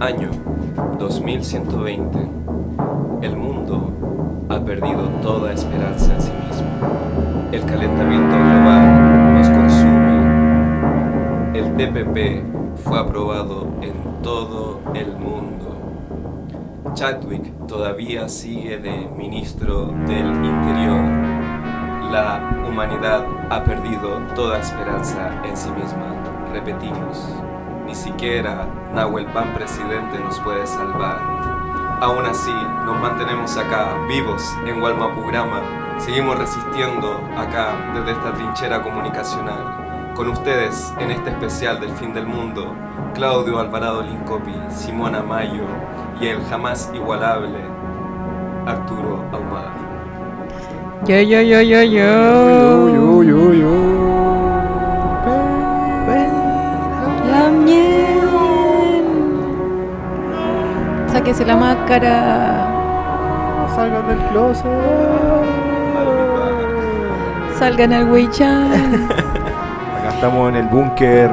Año 2120. El mundo ha perdido toda esperanza en sí mismo. El calentamiento global nos consume. El TPP fue aprobado en todo el mundo. Chadwick todavía sigue de ministro del Interior. La humanidad ha perdido toda esperanza en sí misma. Repetimos, ni siquiera Nahuel Pan presidente nos puede salvar. Aún así, nos mantenemos acá, vivos en Walmapurama. Seguimos resistiendo acá desde esta trinchera comunicacional. Con ustedes en este especial del fin del mundo, Claudio Alvarado Lincopi, Simona Mayo y el jamás igualable Arturo Ahumada. Yo, yo, yo, yo, yo. Yo, yo, yo. La máscara. Salgan del closet. Salgan al Weichan. Acá estamos en el búnker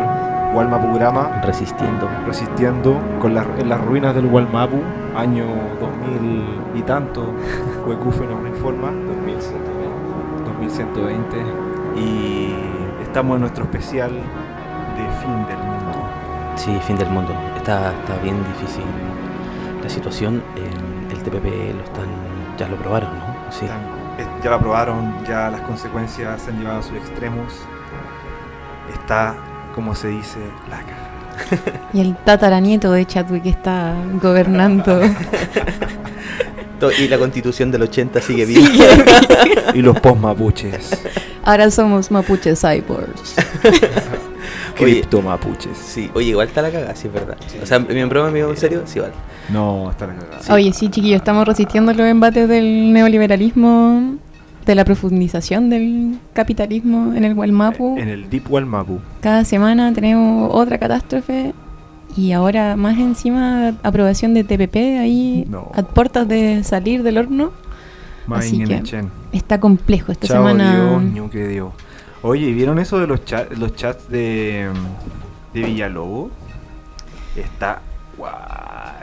Walmapurama, Resistiendo. resistiendo con las, en las ruinas del Walmapu, año 2000 y tanto. Huecufe nos informa, 2120. 2120. Y estamos en nuestro especial de fin del mundo. Sí, fin del mundo. Está, está bien difícil la situación. eh, el TPP lo están, ya lo probaron, ¿no? Sí. Eh, ya lo aprobaron, ya las consecuencias se han llevado a sus extremos. Está, como se dice, la caja. Y el tataranieto de Chadwick está gobernando. Y la constitución del 80 sigue viva. Y los post-mapuches. Ahora somos mapuche cyborgs. Oye, Cripto mapuches. sí, oye, igual está la cagada, sí es verdad. O sea, mi broma, amigo, en serio, sí, vale. No, está la cagada. Oye, sí, chiquillos, estamos resistiendo los embates del neoliberalismo, de la profundización del capitalismo en el Walmapu. En el Deep Walmapu. Cada semana tenemos otra catástrofe y ahora más encima aprobación de TPP ahí No. a puertas de salir del horno. Así que-. Está complejo esta Chao semana. Dios, que Dios. Oye, ¿vieron eso de los, cha- los chats de, de Villalobos? Está guay.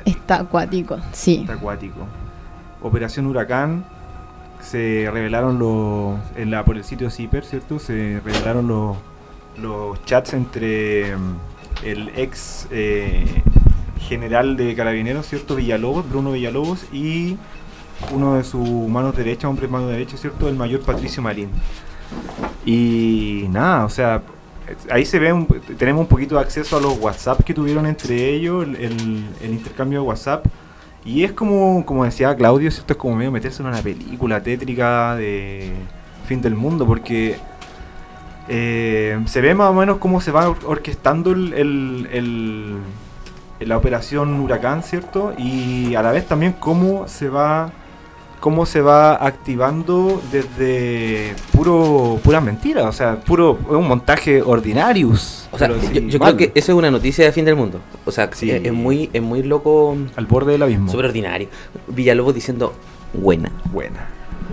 Está acuático, sí. Está acuático. Operación Huracán. Se revelaron los. En la, por el sitio Zipper, ¿cierto? Se revelaron los, los chats entre mm, el ex eh, general de carabineros, ¿cierto? Villalobos, Bruno Villalobos, y uno de sus manos derechas, hombre mano derecha, ¿cierto? El mayor Patricio Marín. Y nada, o sea, ahí se ve, un- tenemos un poquito de acceso a los WhatsApp que tuvieron entre ellos, el, intercambio de WhatsApp. Y es como, como decía Claudio, ¿cierto? Es como medio meterse en una película tétrica de fin del mundo, porque eh, se ve más o menos cómo se va or- orquestando el- la operación Huracán, ¿cierto? Y a la vez también cómo se va cómo se va activando desde puro pura mentira, o sea, puro es un montaje ordinarius. O sea, yo, sí, yo creo que eso es una noticia de fin del mundo. O sea, Sí. es, es muy, es muy loco, al borde del abismo. súper ordinario. Villalobos diciendo buena Buena.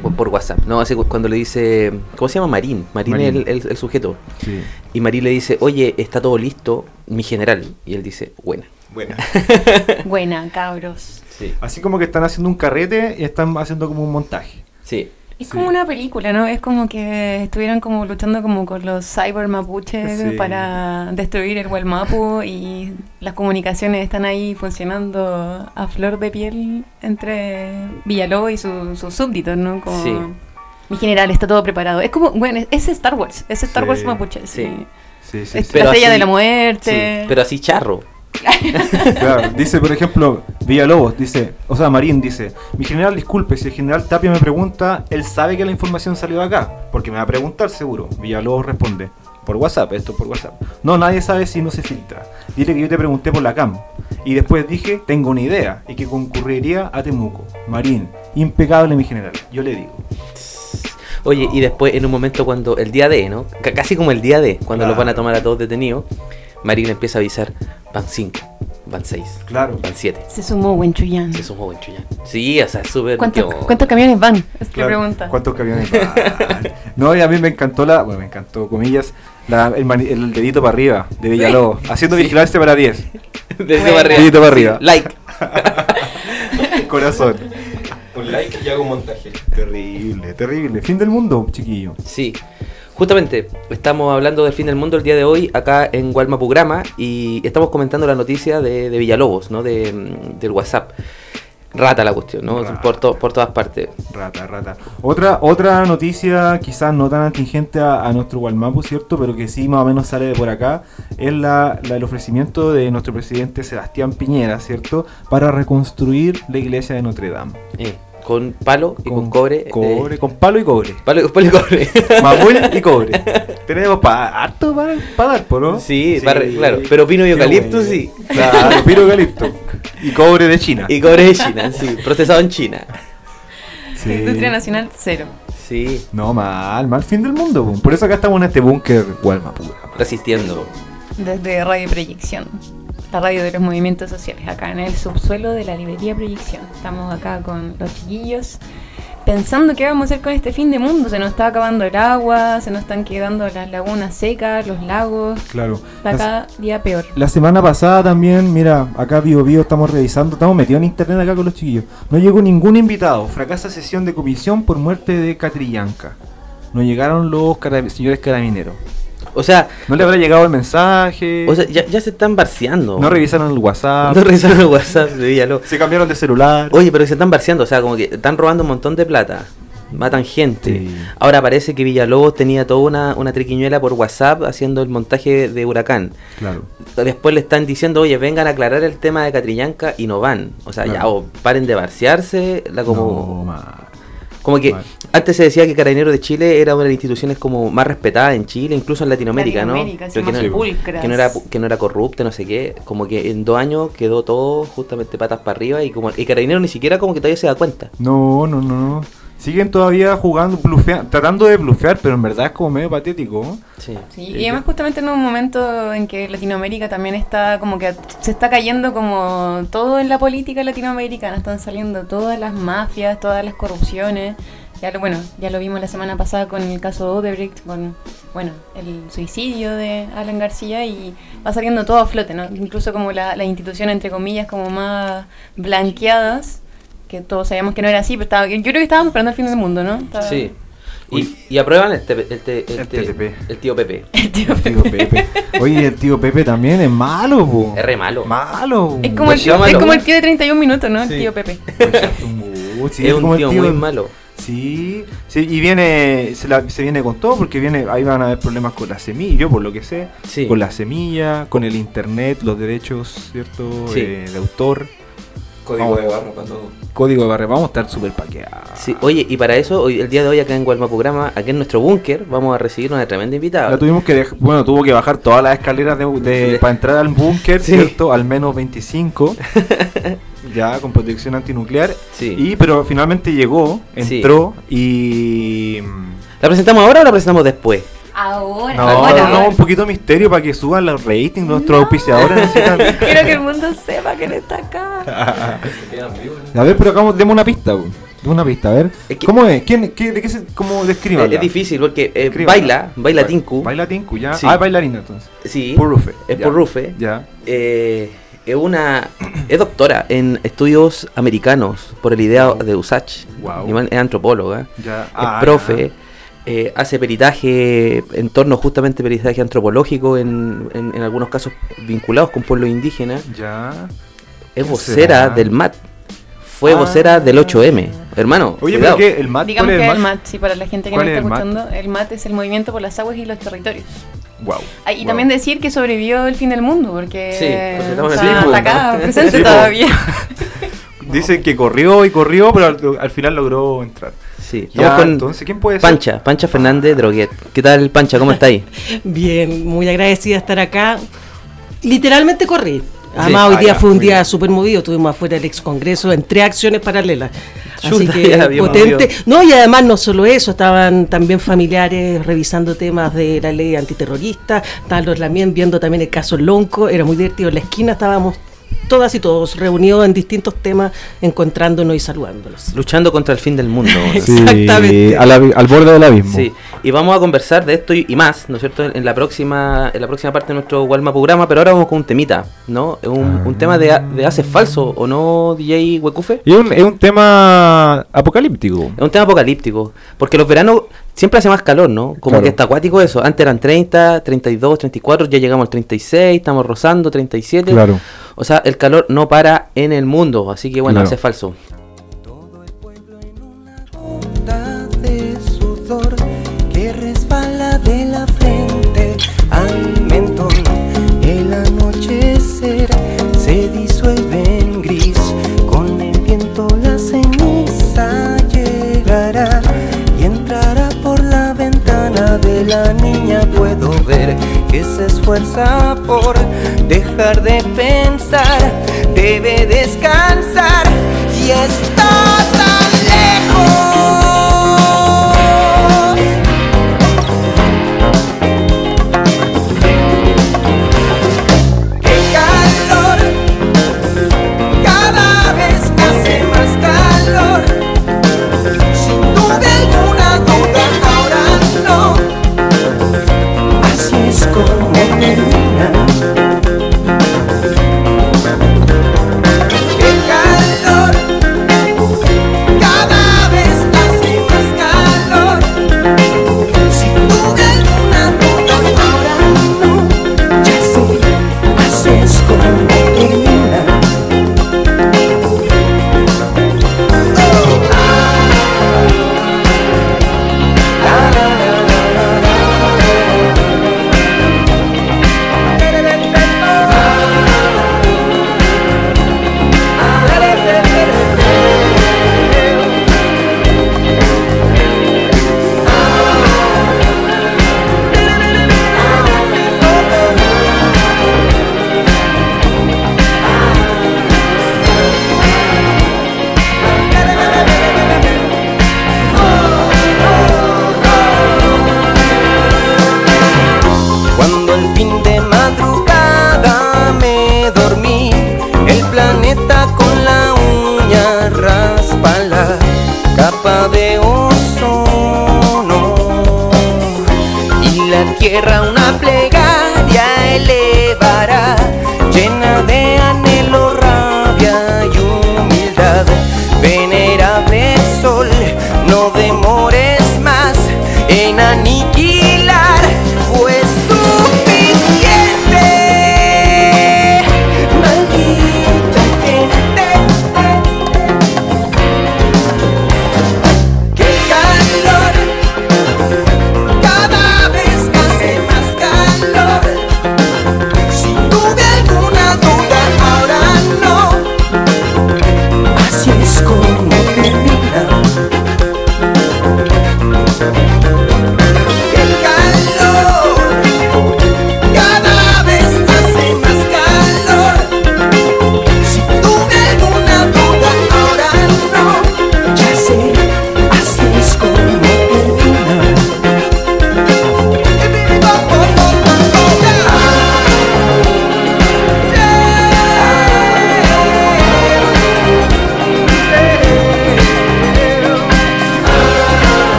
por, por WhatsApp. No, así cu- cuando le dice, ¿cómo se llama? Marín. Marín, Marín. es el, el- el sujeto. Sí. Y Marín le dice, oye, está todo listo, mi general. Y él dice, buena. Buena. Buena, cabros. Sí. Así como que están haciendo un carrete y están haciendo como un montaje. Sí. Es Sí. como una película, ¿no? Es como que estuvieran como luchando como con los cyber mapuches Sí. para destruir el Walmapu y las comunicaciones están ahí funcionando a flor de piel entre Villalobos y su- sus súbditos, ¿no? Como, Sí. Mi general está todo preparado. Es como, bueno, es Star Wars, es Star Sí. Wars mapuche. Sí. Sí. Sí, sí, Es la estrella así- de la Sí, muerte. pero así charro. Claro, dice, por ejemplo, Villalobos, dice, o sea, Marín dice, mi general, disculpe, si el general Tapia me pregunta, él sabe que la información salió de acá, porque me va a preguntar seguro. Villalobos responde, por WhatsApp, esto por WhatsApp. No, nadie sabe si no se filtra. Dile que yo te pregunté por la CAM. Y después dije, tengo una idea, y que concurriría a Temuco. Marín, impecable mi general, yo le digo. Oye, y después en un momento cuando el día D, ¿no? C- casi como el día D, cuando los van a tomar a todos detenidos, Marín empieza a avisar, van 5, van seis. Claro. Van siete. Se sumó Wenchuyán. Se sumó Wenchuyán. Sí, o sea, es súper. ¿Cuántos, como- cuántos camiones van? Es la Claro. pregunta. ¿Cuántos camiones van? No, y a mí me encantó la. Bueno, me encantó, comillas. la- el, mani- el dedito para arriba de Villalobos. Haciendo vigilancia para 10. Desde Bueno. para arriba. Dedito para arriba. Like. Corazón. Un like y hago un montaje. Terrible, terrible. Fin del mundo, chiquillo. Sí. Justamente, estamos hablando del fin del mundo el día de hoy acá en Gualmapugrama y estamos comentando la noticia de, de Villalobos, ¿no? De, mm, del WhatsApp. Rata la cuestión, ¿no? Rata. Por, to- por todas partes. Rata, rata. Otra, otra noticia, quizás no tan atingente a, a nuestro Gualmapu, ¿cierto? Pero que sí más o menos sale de por acá, es la, la- el ofrecimiento de nuestro presidente Sebastián Piñera, ¿cierto? Para reconstruir la iglesia de Notre Dame. Eh, con palo y con, cobre. eh, Cobre, con palo y cobre. palo, palo y cobre. Mamul y cobre. Tenemos para harto para dar, ¿por no? Sí, para- claro, pero pino y eucalipto bueno. sí. Claro, pino y eucalipto. Y cobre de China. Y cobre de China, sí. Procesado en China. Sí. Industria nacional, cero. Sí. No, mal, mal fin del mundo. po. Por eso acá estamos en este búnker Gualmapu. Resistiendo. Desde Radio Proyección, la radio de los movimientos sociales, acá en el subsuelo de la librería Proyección. Estamos acá con los chiquillos pensando qué vamos a hacer con este fin de mundo. Se nos está acabando el agua, se nos están quedando las lagunas secas, los lagos. Claro. Está cada día peor. La semana pasada también, mira, acá Bio Bio estamos revisando, estamos metidos en internet acá con los chiquillos. No llegó ningún invitado. Fracasa sesión de comisión por muerte de Catrillanca. No llegaron los cara- señores carabineros. O sea, No le habrá llegado el mensaje. o sea ya, ya se están barceando. no revisaron el WhatsApp. No revisaron el WhatsApp de Villalobos. se cambiaron de celular. Oye, pero se están barceando, o sea, como que están robando un montón de plata. Matan gente. Sí. Ahora parece que Villalobos tenía toda una, una triquiñuela por WhatsApp haciendo el montaje de Huracán. Claro. Después le están diciendo, oye, vengan a aclarar el tema de Catrillanca y no van. O sea, ya, o paren de barcearse. La como, No. Como que antes se decía que Carabineros de Chile era una de las instituciones como más respetadas en Chile, incluso en Latinoamérica, Latinoamérica, ¿no? que, más no, que no era que no era corrupta, no sé qué. Como que en dos años quedó todo justamente patas para arriba y como y Carabineros ni siquiera como que todavía se da cuenta. No, no, no. Siguen todavía jugando, blufea- tratando de blufear, pero en verdad es como medio patético. ¿no? Sí. Sí, y además justamente en un momento en que Latinoamérica también está como que se está cayendo como todo en la política latinoamericana, están saliendo todas las mafias, todas las corrupciones. Ya lo, bueno, ya lo vimos la semana pasada con el caso Odebrecht, con bueno, el suicidio de Alan García y va saliendo todo a flote, ¿no? Incluso como la- las instituciones entre comillas como más blanqueadas, que todos sabíamos que no era así, pero estaba, yo creo que estábamos esperando el fin del mundo, ¿no? Estaba- Sí. Y, y aprueban el, te- el, te- el te- tío Pepe. El tío Pepe. Oye, el tío Pepe también es malo, po. Es re malo. Malo. Es como, el, Pues es como el tío de 31 minutos, ¿no? El tío Pepe. Sí, es un como el tío, muy malo. Sí, sí, y viene, se, la- se viene con todo porque viene, ahí van a haber problemas con la semilla, yo por lo que sé, Sí. con la semilla, con el internet, los derechos, ¿cierto? Sí. Eh, de autor, Código Vamos. de barra para todo. código de barra, vamos a estar súper paqueados. Sí, oye, y para eso, hoy, el día de hoy acá en Gualmapugrama, aquí en nuestro búnker, vamos a recibir una tremenda invitada. La tuvimos que dej- bueno, tuvo que bajar todas las escaleras de, para entrar al búnker, Sí. ¿cierto? Al menos 25. ya con protección antinuclear. Sí. Y pero finalmente llegó, Sí. entró y ¿La presentamos ahora o la presentamos después? Ahora, no, ahora. no, un poquito de misterio para que suban los ratings, nuestros No. auspiciadores necesitan. Quiero que el mundo sepa que él está acá. A ver, pero acá demos una pista, demos una pista, a ver. Es que- ¿Cómo es? ¿Quién, qué, ¿De qué se, cómo describa? Es, es difícil porque eh, baila, baila Tinku. Baila Tinku, ya. Sí. Ah, es bailarina entonces. Sí. Por Rufe. Es ya. por Rufe. Ya. Eh, es una es doctora en estudios americanos por el IDEA Wow. de USACH. Wow. Igual Es antropóloga. Ya. es Ah, profe. Eh, hace peritaje en torno justamente peritaje antropológico en, en- en algunos casos vinculados con pueblos indígenas. Ya. Es ¿Qué vocera será? del MAT. Fue Ah. vocera del 8M. Hermano, Oye, cuidado. pero ¿qué? ¿El MAT? Digamos ¿Cuál que es el MAT, sí, para la gente que no ¿Cuál está es el MAT? escuchando, el MAT es el Movimiento por las Aguas y los Territorios. Wow. Ah, y Wow. también decir que sobrevivió el fin del mundo, porque Sí, está, está acá, presente Sí, todavía. Dicen que corrió y corrió, pero al, al final logró entrar. Sí, Ya, con entonces, ¿quién puede ser? Pancha, Pancha Fernández Droguet. ¿Qué tal, Pancha? ¿Cómo está ahí? Bien, muy agradecida de estar acá. Literalmente corrí. Además, Ah, hoy día ya, fue un día súper movido. Estuvimos afuera del ex congreso en tres acciones paralelas. Así Chuta, que potente. movido. No, y además no solo eso, estaban también familiares revisando temas de la ley antiterrorista. Estaban los también viendo también el caso Lonco. Era muy divertido. En la esquina estábamos todas y todos, reunidos en distintos temas, encontrándonos y saludándonos. Luchando contra el fin del mundo. Sí, Exactamente. al, borde del abismo. Sí, y vamos a conversar de esto y, y más, ¿no es cierto? En la próxima en la próxima parte de nuestro Walma programa, pero ahora vamos con un temita, ¿no? Un, un tema de, de hace falso, ¿o no, DJ Huecufe? Y es un, es un tema apocalíptico. Es un tema apocalíptico, porque los veranos siempre hace más calor, ¿no? Como Claro. que está acuático eso. Antes eran 30, 32, 34, ya llegamos al 36, estamos rozando 37. Claro. O sea, el calor no para en el mundo, así que bueno, Claro. hace falso. Que se esfuerza por dejar de pensar, debe descansar y está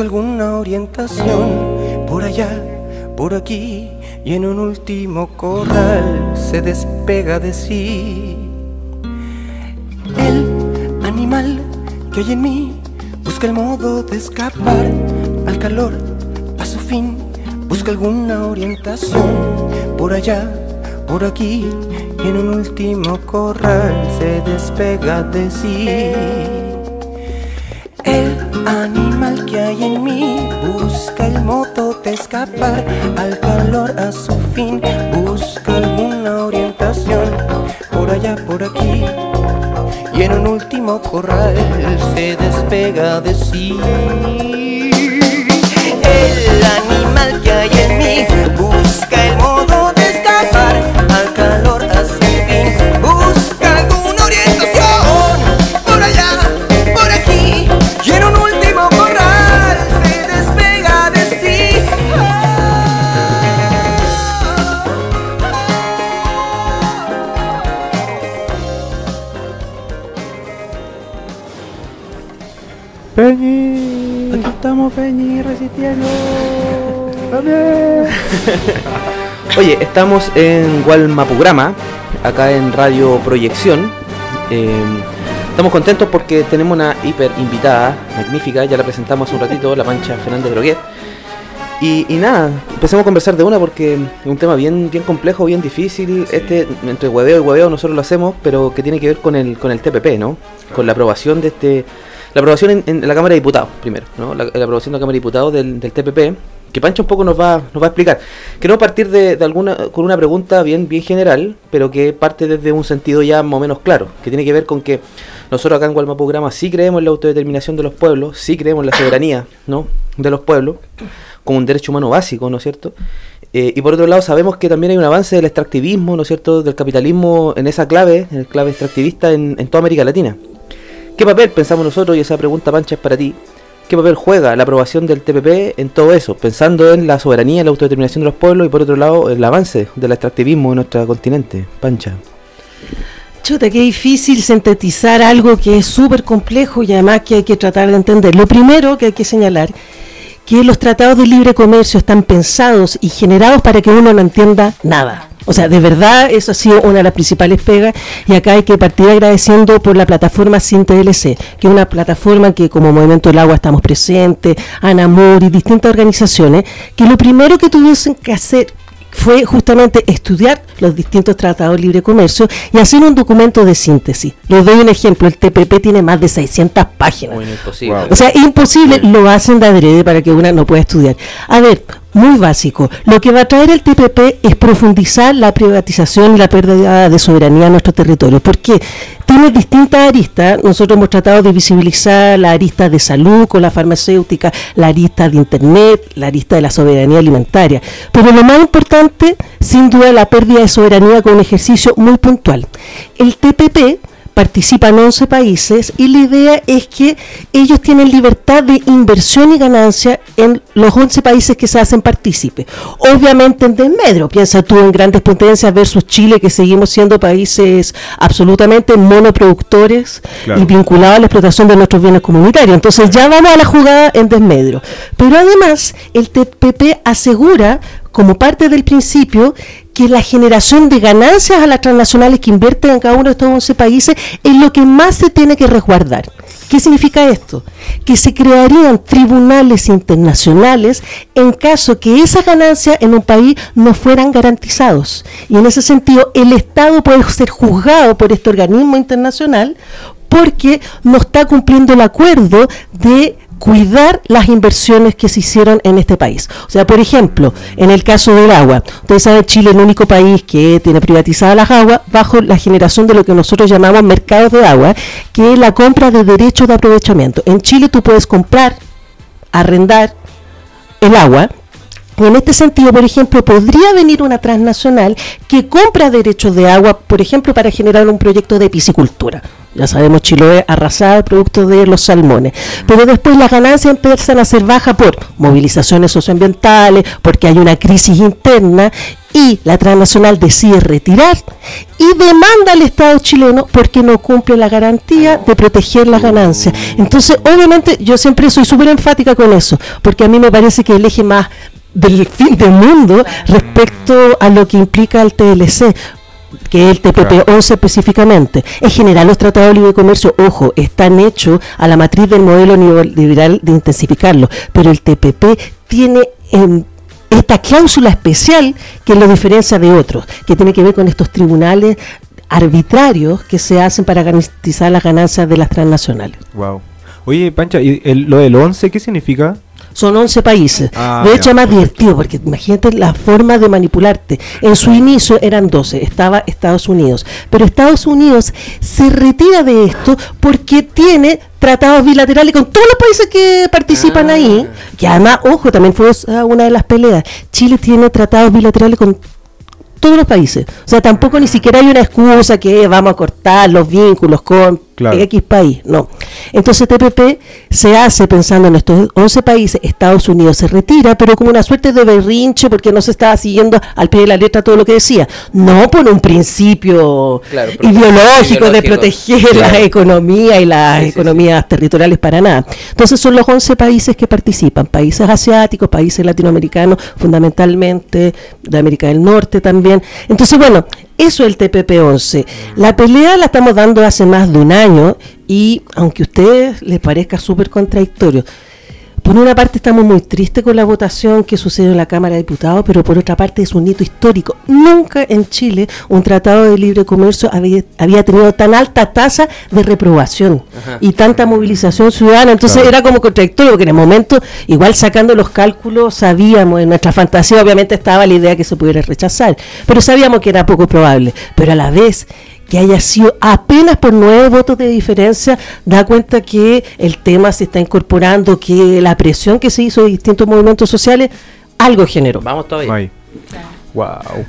busca alguna orientación por allá, por aquí, y en un último corral se despega de sí. El animal que hay en mí busca el modo de escapar al calor, a su fin, busca alguna orientación por allá, por aquí, y en un último corral se despega de sí. El animal que hay en mí. Busca el modo de escapar al calor a su fin, busca alguna orientación por allá, por aquí, y en un último corral se despega de sí. El animal que hay en mí Oye, estamos en Gualmapugrama, acá en Radio Proyección. Eh, estamos contentos porque tenemos una hiper invitada, magnífica, ya la presentamos hace un ratito, la Pancha Fernández Droguet. Y, y nada, empecemos a conversar de una porque es un tema bien, bien complejo, bien difícil. Este, entre hueveo y hueveo nosotros lo hacemos, pero que tiene que ver con el, con el TPP, ¿no? Con la aprobación de este... La aprobación en, en la Cámara de Diputados, primero, ¿no? La, la aprobación de la Cámara de Diputados del, del TPP, que Pancho un poco nos va, nos va a explicar. Queremos partir de, alguna, con una pregunta bien, bien general, pero que parte desde un sentido ya más o menos claro, que tiene que ver con que nosotros acá en Gualmapograma sí creemos en la autodeterminación de los pueblos, sí creemos en la soberanía ¿no? de los pueblos, como un derecho humano básico, ¿no es cierto? Eh, y por otro lado sabemos que también hay un avance del extractivismo, ¿no es cierto?, del capitalismo en esa clave, en el clave extractivista en, en toda América Latina. ¿Qué papel pensamos nosotros, y esa pregunta Pancha es para ti, qué papel juega la aprobación del TPP en todo eso, pensando en la soberanía la autodeterminación de los pueblos y por otro lado el avance del extractivismo en nuestro continente? Pancha. Chuta, qué difícil sintetizar algo que es súper complejo y además que hay que tratar de entender. Lo primero que hay que señalar que los tratados de libre comercio están pensados y generados para que uno no entienda nada. O sea, de verdad, eso ha sido una de las principales pegas y acá hay que partir agradeciendo por la plataforma SINTLC, que es una plataforma que como Movimiento del Agua estamos presentes, Anamor y distintas organizaciones, que lo primero que tuviesen que hacer fue justamente estudiar los distintos tratados de libre comercio y hacer un documento de síntesis. Les doy un ejemplo, el TPP tiene más de 600 páginas. Muy imposible. Wow. O sea, imposible, lo hacen de adrede para que una no pueda estudiar. A ver, muy básico. Lo que va a traer el TPP es profundizar la privatización y la pérdida de soberanía en nuestro territorio. Porque tiene distintas aristas. Nosotros hemos tratado de visibilizar la arista de salud con la farmacéutica, la arista de Internet, la arista de la soberanía alimentaria. Pero lo más importante, sin duda, la pérdida de soberanía con un ejercicio muy puntual. El TPP participan 11 países y la idea es que ellos tienen libertad de inversión y ganancia en los 11 países que se hacen partícipes. Obviamente en desmedro, piensa tú en grandes potencias versus Chile, que seguimos siendo países absolutamente monoproductores Claro. y vinculados a la explotación de nuestros bienes comunitarios. Entonces ya vamos a la jugada en desmedro. Pero además el TPP asegura como parte del principio que la generación de ganancias a las transnacionales que invierten en cada uno de estos 11 países es lo que más se tiene que resguardar. ¿Qué significa esto? Que se crearían tribunales internacionales en caso que esas ganancias en un país no fueran garantizados. Y en ese sentido, el Estado puede ser juzgado por este organismo internacional porque no está cumpliendo el acuerdo de cuidar las inversiones que se hicieron en este país. O sea, por ejemplo, en el caso del agua, ustedes saben, Chile es el único país que tiene privatizadas las aguas bajo la generación de lo que nosotros llamamos mercados de agua, que es la compra de derechos de aprovechamiento. En Chile tú puedes comprar, arrendar el agua, y en este sentido, por ejemplo, podría venir una transnacional que compra derechos de agua, por ejemplo, para generar un proyecto de piscicultura. Ya sabemos, Chiloé arrasada producto de los salmones. Pero después las ganancias empiezan a ser bajas por movilizaciones socioambientales, porque hay una crisis interna y la transnacional decide retirar y demanda al Estado chileno porque no cumple la garantía de proteger las ganancias. Entonces, obviamente, yo siempre soy súper enfática con eso, porque a mí me parece que el eje más del fin del mundo respecto a lo que implica el TLC que es el TPP 11 específicamente. En general, los tratados de libre comercio, ojo, están hechos a la matriz del modelo neoliberal de intensificarlo, pero el TPP tiene em, esta cláusula especial que lo diferencia de otros, que tiene que ver con estos tribunales arbitrarios que se hacen para garantizar las ganancias de las transnacionales. Wow. Oye, Pancha, ¿y el- lo del 11 qué significa? Son 11 países. Ah, de hecho, ya, es más perfecto. divertido, porque imagínate la forma de manipularte. En su inicio eran 12, estaba Estados Unidos. Pero Estados Unidos se retira de esto porque tiene tratados bilaterales con todos los países que participan Ah. ahí. Que además, ojo, también fue esa una de las peleas. Chile tiene tratados bilaterales con todos los países. O sea, tampoco ni siquiera hay una excusa que vamos a cortar los vínculos con Claro. X país, no. Entonces TPP se hace pensando en estos 11 países, Estados Unidos se retira, pero como una suerte de berrinche porque no se estaba siguiendo al pie de la letra todo lo que decía, no por un principio Claro, ideológico de proteger claro. la economía y las Sí, sí, sí. economías territoriales para nada. Entonces son los 11 países que participan, países asiáticos, países latinoamericanos, fundamentalmente de América del Norte también. Entonces, bueno, eso es el TPP-11. La pelea la estamos dando hace más de un año y aunque a ustedes les parezca súper contradictorio, por una parte estamos muy tristes con la votación que sucedió en la Cámara de Diputados, pero por otra parte es un hito histórico. Nunca en Chile un tratado de libre comercio había, había tenido tan alta tasa de reprobación Ajá. y tanta movilización ciudadana. Entonces Claro. era como contradictorio, porque en el momento, igual sacando los cálculos, sabíamos, en nuestra fantasía obviamente estaba la idea que se pudiera rechazar, pero sabíamos que era poco probable. Pero a la vez que haya sido apenas por nueve votos de diferencia, da cuenta que el tema se está incorporando, que la presión que se hizo de distintos movimientos sociales, algo generó. Vamos todavía. Ahí. Wow.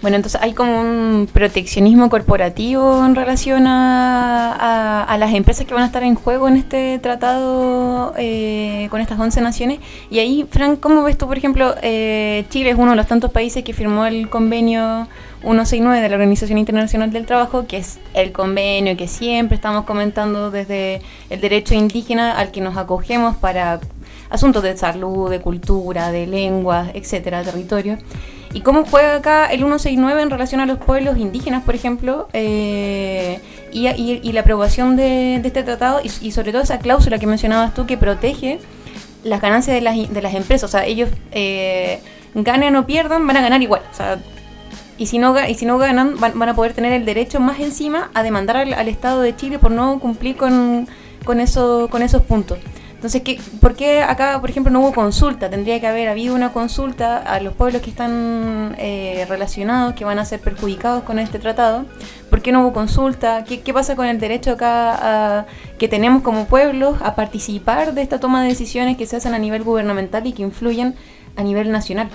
Bueno, entonces hay como un proteccionismo corporativo en relación a, las empresas que van a estar en juego en este tratado eh, con estas 11 naciones. Y ahí, Frank, ¿cómo ves tú, por ejemplo, eh, Chile es uno de los tantos países que firmó el convenio 169 de la Organización Internacional del Trabajo, que es el convenio que siempre estamos comentando desde el derecho indígena al que nos acogemos para asuntos de salud, de cultura, de lenguas, etcétera, territorio. ¿Y cómo juega acá el 169 en relación a los pueblos indígenas, por ejemplo? eh, y, y- y la aprobación de, este tratado y, sobre todo esa cláusula que mencionabas tú que protege las ganancias de las, de las empresas. O sea, ellos eh, ganen o pierdan, van a ganar igual. O sea, y si no, y si no ganan, van, van a poder tener el derecho más encima a demandar al, al Estado de Chile por no cumplir con, con, eso, con esos puntos. Entonces, ¿qué, ¿por qué acá, por ejemplo, no hubo consulta? Tendría que haber habido una consulta a los pueblos que están eh, relacionados, que van a ser perjudicados con este tratado. ¿Por qué no hubo consulta? ¿Qué, qué pasa con el derecho acá que tenemos como pueblos a participar de esta toma de decisiones que se hacen a nivel gubernamental y que influyen a nivel nacional?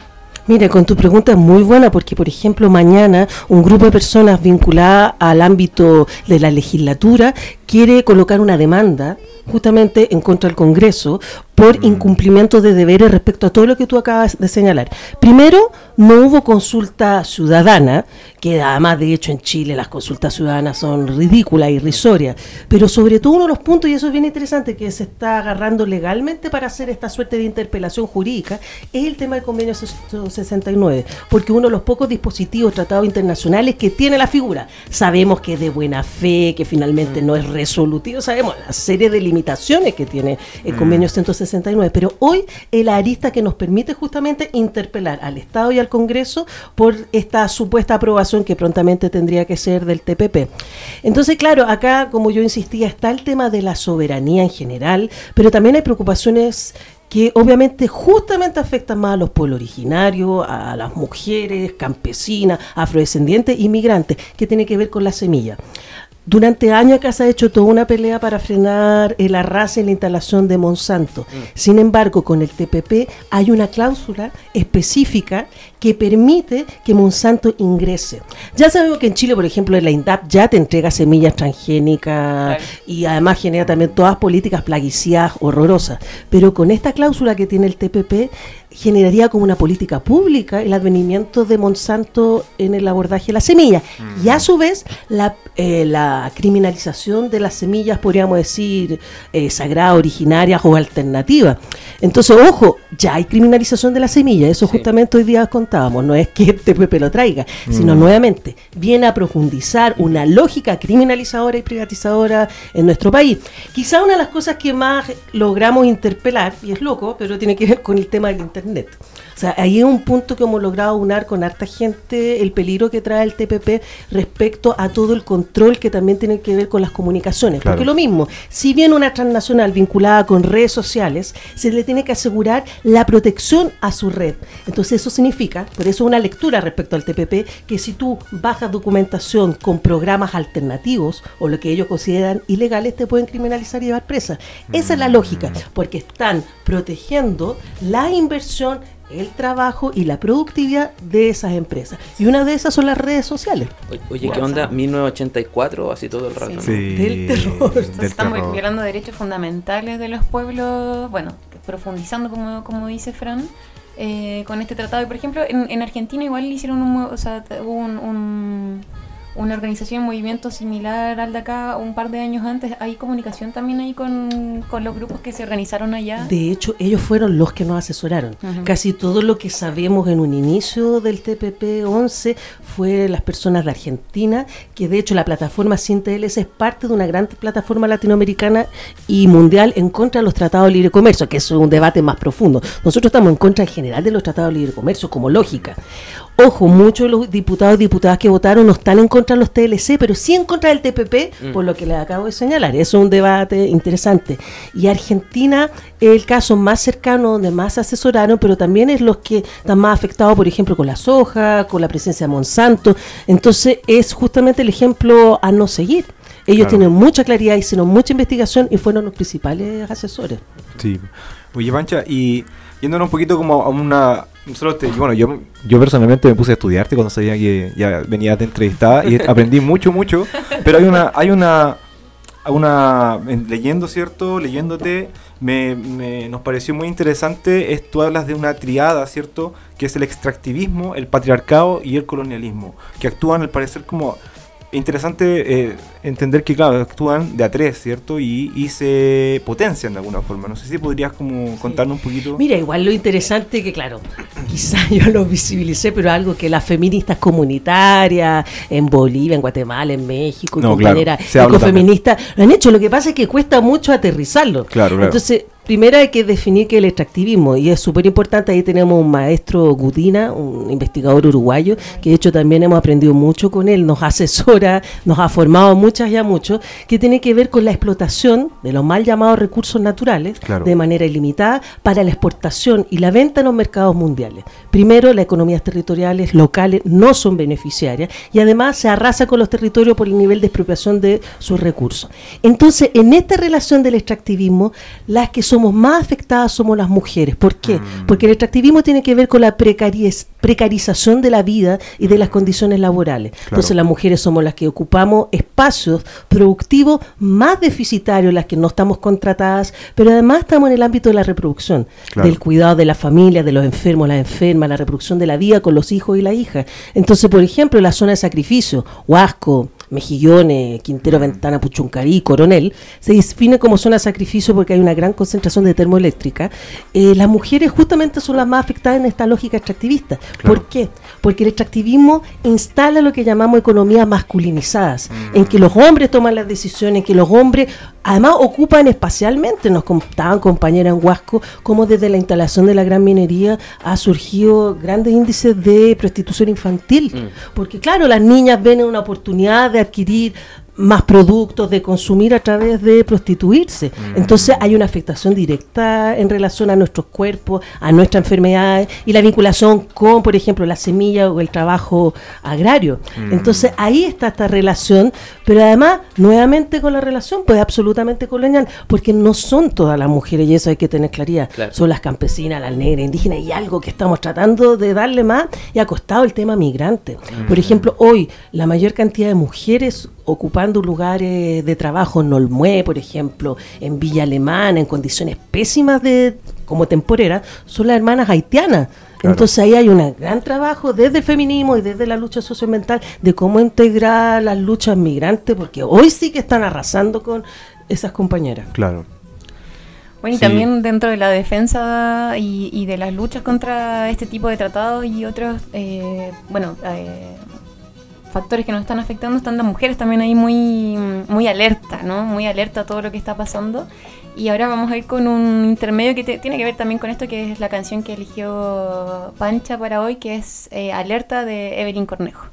Mira, con tu pregunta es muy buena porque, por ejemplo, mañana un grupo de personas vinculadas al ámbito de la legislatura quiere colocar una demanda justamente en contra del Congreso por incumplimiento de deberes respecto a todo lo que tú acabas de señalar. Primero, no hubo consulta ciudadana, que además de hecho en Chile las consultas ciudadanas son ridículas, irrisorias, pero sobre todo uno de los puntos, y eso es bien interesante, que se está agarrando legalmente para hacer esta suerte de interpelación jurídica, es el tema del convenio 69, porque uno de los pocos dispositivos, tratados internacionales que tiene la figura. Sabemos que es de buena fe, que finalmente no es resolutivo, sabemos la serie de limitaciones que tiene el convenio 169, pero hoy el arista que nos permite justamente interpelar al Estado y al Congreso por esta supuesta aprobación que prontamente tendría que ser del TPP. Entonces, claro, acá, como yo insistía, está el tema de la soberanía en general, pero también hay preocupaciones que obviamente justamente afectan más a los pueblos originarios, a las mujeres, campesinas, afrodescendientes, inmigrantes, que tiene que ver con la semilla. Durante años acá se ha hecho toda una pelea para frenar el arrase en la instalación de Monsanto. Sin embargo, con el TPP hay una cláusula específica que permite que Monsanto ingrese. Ya sabemos que en Chile, por ejemplo, la INDAP ya te entrega semillas transgénicas Claro. y además genera también todas políticas plaguicidas horrorosas. Pero con esta cláusula que tiene el TPP, generaría como una política pública el advenimiento de Monsanto en el abordaje de la semilla. Y a su vez, la, eh, la criminalización de las semillas, podríamos decir, eh, sagradas, originarias o alternativas. Entonces, ojo, ya hay criminalización de la semilla, eso Sí. justamente hoy día contábamos, no es que el TPP lo traiga, sino nuevamente viene a profundizar una lógica criminalizadora y privatizadora en nuestro país. Quizá una de las cosas que más logramos interpelar, y es loco, pero tiene que ver con el tema del Internet. O sea, ahí es un punto que hemos logrado unar con harta gente el peligro que trae el TPP respecto a todo el control que también tiene que ver con las comunicaciones. Claro. Porque lo mismo, si bien una transnacional vinculada con redes sociales, se le tiene que asegurar la protección a su red. Entonces eso significa, por eso una lectura respecto al TPP, que si tú bajas documentación con programas alternativos o lo que ellos consideran ilegales, te pueden criminalizar y llevar presa. Esa es la lógica, porque están protegiendo la inversión el trabajo y la productividad de esas empresas. Y una de esas son las redes sociales. Oye, ¿qué onda? 1984, así todo el rato. ¿no? Sí, Del terror. del Estamos terror. violando derechos fundamentales de los pueblos, bueno, profundizando como, como dice Fran, eh, con este tratado. Y por ejemplo, en, en Argentina igual hicieron un, o sea, un, un- una organización, un movimiento similar al de acá un par de años antes. Hay comunicación también ahí con, con los grupos que se organizaron allá. De hecho, ellos fueron los que nos asesoraron. Casi todo lo que sabemos en un inicio del TPP-11 fue las personas de Argentina, que de hecho la plataforma Sin TLS es parte de una gran plataforma latinoamericana y mundial en contra de los tratados de libre comercio, que es un debate más profundo. Nosotros estamos en contra en general de los tratados de libre comercio como lógica. Ojo, muchos de los diputados y diputadas que votaron no están en contra de los TLC, pero sí en contra del TPP, por lo que les acabo de señalar. Eso es un debate interesante. Y Argentina es el caso más cercano donde más se asesoraron, pero también es los que están más afectados, por ejemplo, con la soja, con la presencia de Monsanto. Entonces es justamente el ejemplo a no seguir. Ellos Claro. tienen mucha claridad, hicieron mucha investigación y fueron los principales asesores. Sí. Oye, Pancha, y yéndonos un poquito como a una... Nosotros te- bueno, yo, yo personalmente me puse a estudiarte cuando sabía que ya venías de entrevistada y aprendí mucho, mucho. Pero hay una... Hay una una en- leyendo, ¿cierto? Leyéndote, me, me- nos pareció muy interesante. Es, tú hablas de una triada, ¿cierto? Que es el extractivismo, el patriarcado y el colonialismo, que actúan al parecer como interesante eh, entender que, claro, actúan de a tres, ¿cierto? Y, y se potencian de alguna forma. No sé si podrías como contarnos un poquito. Mira, igual lo interesante que, claro, quizás yo lo visibilicé, pero algo que las feministas comunitarias en Bolivia, en Guatemala, en México, No, claro, compañeras habla ecofeministas lo han hecho. Lo que pasa es que cuesta mucho aterrizarlo. Claro, claro. Entonces, primero hay que definir qué es el extractivismo y es súper importante. Ahí tenemos un maestro Gudina, un investigador uruguayo, que de hecho también hemos aprendido mucho con él, nos asesora, nos ha formado muchas y a muchos, que tiene que ver con la explotación de los mal llamados recursos naturales Claro. de manera ilimitada para la exportación y la venta en los mercados mundiales. Primero, las economías territoriales locales no son beneficiarias y además se arrasa con los territorios por el nivel de expropiación de sus recursos. Entonces, en esta relación del extractivismo, las que somos más afectadas somos las mujeres. ¿Por qué? Porque el extractivismo tiene que ver con la precariz- precarización de la vida y de las condiciones laborales. Entonces, las mujeres somos las que ocupamos espacios productivos más deficitarios, las que no estamos contratadas, pero además estamos en el ámbito de la reproducción, Claro. del cuidado de la familia, de los enfermos, las enfermas, la reproducción de la vida con los hijos y la hija. Entonces, por ejemplo, la zona de sacrificio, Huasco, Mejillones, Quintero, Ventana, Puchuncarí, Coronel, se define como zona de sacrificio porque hay una gran concentración de termoeléctrica. Eh, las mujeres justamente son las más afectadas en esta lógica extractivista. ¿Por qué? Porque el extractivismo instala lo que llamamos economías masculinizadas, en que los hombres toman las decisiones, en que los hombres además ocupan espacialmente. Nos contaban compañeras en Huasco cómo desde la instalación de la gran minería ha surgido grandes índices de prostitución infantil. Porque claro, las niñas ven una oportunidad de adquirir más productos, de consumir a través de prostituirse. Entonces hay una afectación directa en relación a nuestros cuerpos, a nuestras enfermedades y la vinculación con, por ejemplo, la semilla o el trabajo agrario. Entonces ahí está esta relación, pero además, nuevamente con la relación, pues absolutamente colonial, porque no son todas las mujeres, y eso hay que tener claridad, Claro. son las campesinas, las negras, indígenas, y algo que estamos tratando de darle más, y ha costado el tema migrante. Por ejemplo, hoy la mayor cantidad de mujeres ocupando lugares de trabajo en Olmué, por ejemplo, en Villa Alemana, en condiciones pésimas de como temporeras, son las hermanas haitianas. Claro. Entonces ahí hay un gran trabajo desde el feminismo y desde la lucha socioambiental de cómo integrar las luchas migrantes, porque hoy sí que están arrasando con esas compañeras. Claro. Bueno, y Sí. también dentro de la defensa y, y de las luchas contra este tipo de tratados y otros, eh, bueno, eh, factores que nos están afectando, están las mujeres también ahí muy, muy alerta, ¿no? Muy alerta a todo lo que está pasando. Y ahora vamos a ir con un intermedio que te- tiene que ver también con esto, que es la canción que eligió Pancha para hoy, que es eh, Alerta de Evelyn Cornejo.